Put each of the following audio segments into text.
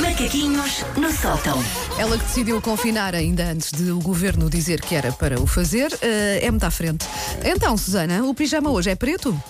Macaquinhos no sótão. Ela que decidiu confinar ainda antes de o governo dizer que era para o fazer, eh, é muito à frente. Então, Susana, o pijama hoje é preto?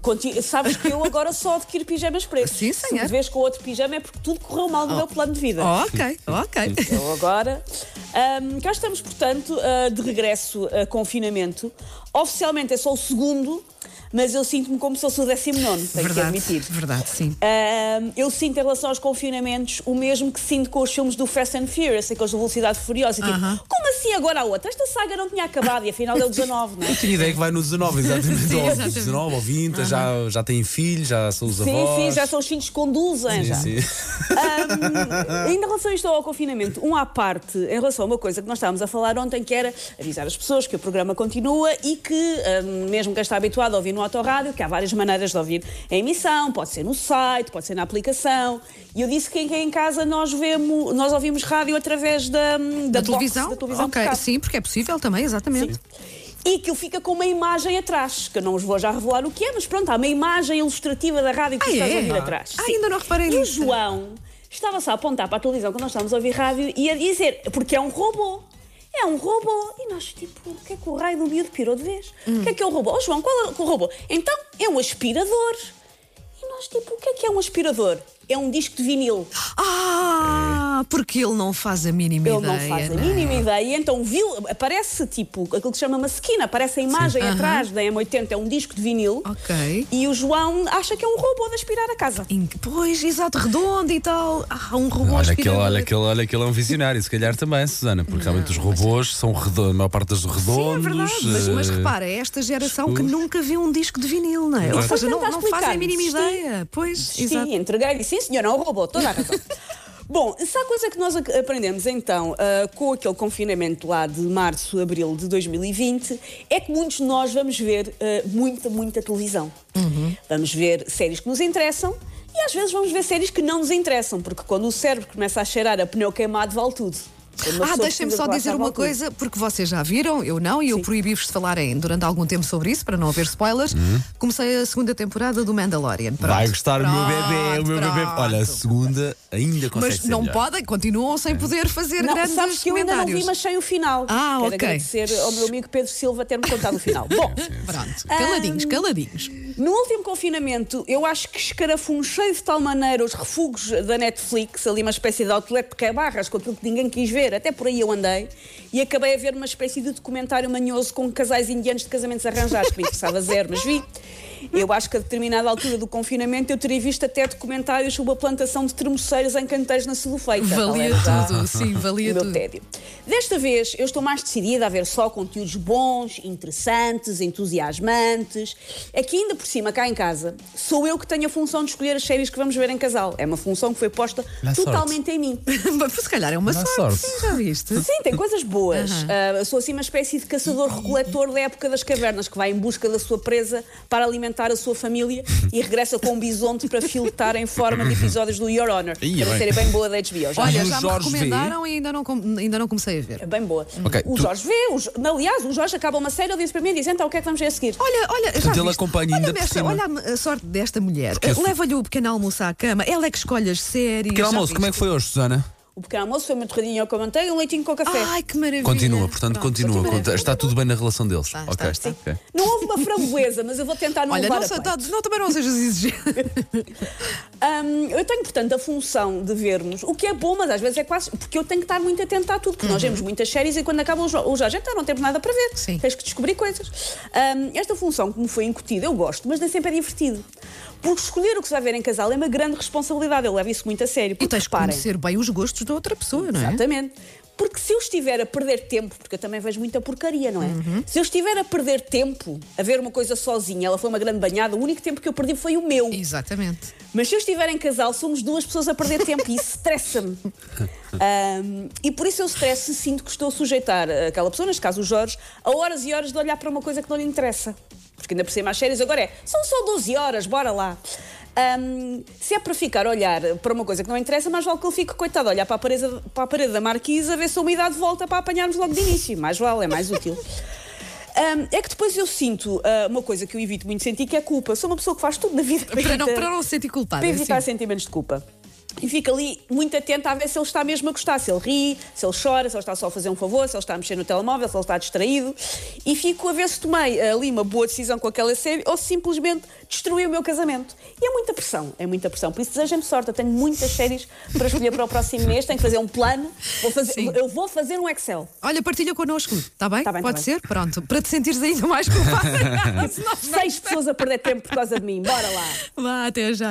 Conti- Sabes que eu agora só adquiro pijamas pretos. Sim, Se senhor. me vês com outro pijama é porque tudo correu mal no meu plano de vida. Oh, ok, ok. Eu agora. Ahm, cá estamos, portanto, ah, de regresso a confinamento. Oficialmente é só o segundo, mas eu sinto-me como se fosse o 19, tenho que verdade, admitir. verdade, sim. Eu sinto em relação aos confinamentos o mesmo que sinto com os filmes do Fast and Furious, aqueles de velocidade furiosa. Tipo, Aham. como assim agora a outra? Esta saga não tinha acabado e afinal é o 19, não é? Tinha ideia que vai no 19, exatamente. Sim, exatamente. 19 ou 20, já, já têm filhos, já são os Sim, avós. sim, já são os filhos que conduzem. já. Sim, sim. Ahm, em relação a isto ao confinamento, um à parte, em relação a uma coisa que nós estávamos a falar ontem, que era avisar as pessoas que o programa continua e que, ahm, mesmo quem está habituado a ouvir no autorrádio, que há várias maneiras de ouvir a emissão, pode ser no site, pode ser na aplicação. E eu disse que em, casa nós, vemos, nós ouvimos rádio através da, da, Da box, televisão? da televisão ok, sim, porque é possível também, exatamente. E que fica com uma imagem atrás, que eu não vos vou já revelar o que é, mas pronto, há uma imagem ilustrativa da rádio que Ah, estás é? a ouvir atrás. Ah, Sim. ainda não reparei E o nisso. João estava só a apontar para a televisão quando nós estávamos a ouvir rádio e a dizer, porque é um robô. É um robô. E nós, tipo, o que é que o raio do miúdo pirou de vez? O que é que é o robô? Oh, João, qual é o robô? Então, é um aspirador. E nós, tipo, o que é que é um aspirador? É um disco de vinil. Ah, porque ele não faz a mínima Ele ideia. não faz a é? mínima ideia. E então viu, aparece tipo aquilo que se chama uma esquina, aparece a imagem atrás da M80, é um disco de vinil. Ok. E o João acha que é um robô de aspirar a casa. Que- Pois, exato, redondo e tal. Ah, um robô Olha que, ele, aspirador. olha, que ele, olha que ele é um visionário, se calhar também, Susana, porque realmente os robôs são redondos, a maior parte dos Sim, é redondos. verdade. Mas, mas eh, repara, é esta geração que escuros. nunca viu um disco de vinil, não é? Ou seja, não, não fazem a mínima Desisti. ideia. Pois, Sim, exato. entreguei-lhe. Sim, senhor, é um robô, toda a razão. Bom, se há coisa que nós aprendemos então ah, com aquele confinamento lá de março, abril de 2020 é que muitos de nós vamos ver ah, muita, muita televisão. Uhum. Vamos ver séries que nos interessam e às vezes vamos ver séries que não nos interessam, porque quando o cérebro começa a cheirar a pneu queimado, vale tudo. Ah, deixem-me só dizer uma tudo. coisa, porque vocês já viram, eu não, e eu proibi-vos de falarem durante algum tempo sobre isso, para não haver spoilers. Comecei a segunda temporada do Mandalorian. Pronto. Uhum. Vai gostar o meu Pronto, bebê, o meu bebê. pronto. Olha, a segunda ainda consegue Mas ser não melhor. podem, continuam sem poder fazer Não, grandes sabes que eu ainda não comentários. vi, mas sei o final. Ah, Quero ok. agradecer ao meu amigo Pedro Silva ter-me contado o final. Bom, Pronto, caladinhos, caladinhos. No último confinamento, eu acho que escarafunchei de tal maneira os refugos da Netflix, ali uma espécie de outlet de cabarras, com aquilo que ninguém quis ver, até por aí eu andei, e acabei a ver uma espécie de documentário manhoso com casais indianos de casamentos arranjados, que me interessava zero, mas vi. Eu acho que a determinada altura do confinamento eu teria visto até documentários sobre a plantação de termoceiros em canteiros na Sedufeita. Valia tudo, sim, valia o meu tudo. tédio. Desta vez eu estou mais decidida a ver só conteúdos bons, interessantes, entusiasmantes. Aqui ainda por cima, cá em casa, sou eu que tenho a função de escolher as séries que vamos ver em casal. É uma função que foi posta Dá totalmente em mim. Mas se calhar é uma sorte, sorte. sim, já viste? Sim, tem coisas boas. Ah, sou assim uma espécie de caçador-recoletor da época das cavernas que vai em busca da sua presa para alimentar a sua família e regressa com um bisonte para filtrar em forma de episódios do Your Honor. Ih, uma bem. série bem boa da HBO. Já Olha, já me Jorge vê? recomendaram e ainda não, com- ainda não comecei a ver. É bem boa. Ok, o tu- Jorge vê, o Jo- aliás, o Jorge acaba uma série, ele disse para mim e diz: então o que é que vamos ver a seguir? Olha, olha, já Portanto, ele viste? acompanha olha ainda por esta- cima. Olha a, a sorte desta mulher. Porque Leva-lhe o pequeno almoço à cama, ela é que escolhe as séries. Pequeno já almoço, como é que viste? foi hoje, Susana? O pequeno almoço foi uma torradinha com manteiga e um leitinho com café. Ai, que maravilha. Continua, portanto, Pronto, continua. Conta- Está tudo bem na relação deles. Está, ok. está, está. ok. Não houve uma framboesa, mas eu vou tentar não Olha, levar não, a tá- não, também não sejas exigente. Hum, eu tenho, portanto, a função de vermos, o que é bom, mas às vezes é quase. Porque eu tenho que estar muito atenta a tudo, porque nós vemos muitas séries e quando acaba o jo- o Jorge, então não temos nada para ver. Uhum. Sim. Tens que descobrir coisas. Hum, esta função que me foi incutida, eu gosto, mas nem sempre é divertido. Porque escolher o que se vai ver em casal é uma grande responsabilidade. Eu levo isso muito a sério. E Porque tens que conhecer bem os gostos da outra pessoa, não é? Exatamente. Porque se eu estiver a perder tempo, porque eu também vejo muita porcaria, não é? Se eu estiver a perder tempo a ver uma coisa sozinha, ela foi uma grande banhada, o único tempo que eu perdi foi o meu. Exatamente. Mas se eu estiver em casal, somos duas pessoas a perder tempo e isso estressa-me. Ahm, e por isso eu stress sinto que estou a sujeitar aquela pessoa, neste caso o Jorge, a horas e horas de olhar para uma coisa que não lhe interessa. Porque ainda por cima as séries agora é, são só 12 horas, bora lá. Ahm, se é para ficar a olhar para uma coisa que não interessa, mais vale que ele fique, coitado, a olhar para a parede, para a parede da marquise a ver se a umidade volta para apanharmos logo de início. Mais vale, é mais útil. Ahm, é que depois eu sinto ah, uma coisa que eu evito muito sentir, que é culpa. Sou uma pessoa que faz tudo na vida Para não, evitar- para não se sentir culpada. para evitar assim. sentimentos de culpa. E fica ali muito atenta a ver se ele está mesmo a gostar, se ele ri, se ele chora, se ele está só a fazer um favor, se ele está a mexer no telemóvel, se ele está distraído. E fico a ver se tomei ali uma boa decisão com aquela série ou se simplesmente destruí o meu casamento. E é muita pressão, é muita pressão. Por isso desejem-me sorte. Eu tenho muitas séries para escolher para o próximo mês, tenho que fazer um plano. Vou fazer, Sim. eu vou fazer um Excel. Olha, partilha connosco, está bem? Tá bem, tá Pode bem. ser? Pronto, para te sentires ainda mais culpada. Seis pessoas a perder tempo por causa de mim. Bora lá. Vá, até já.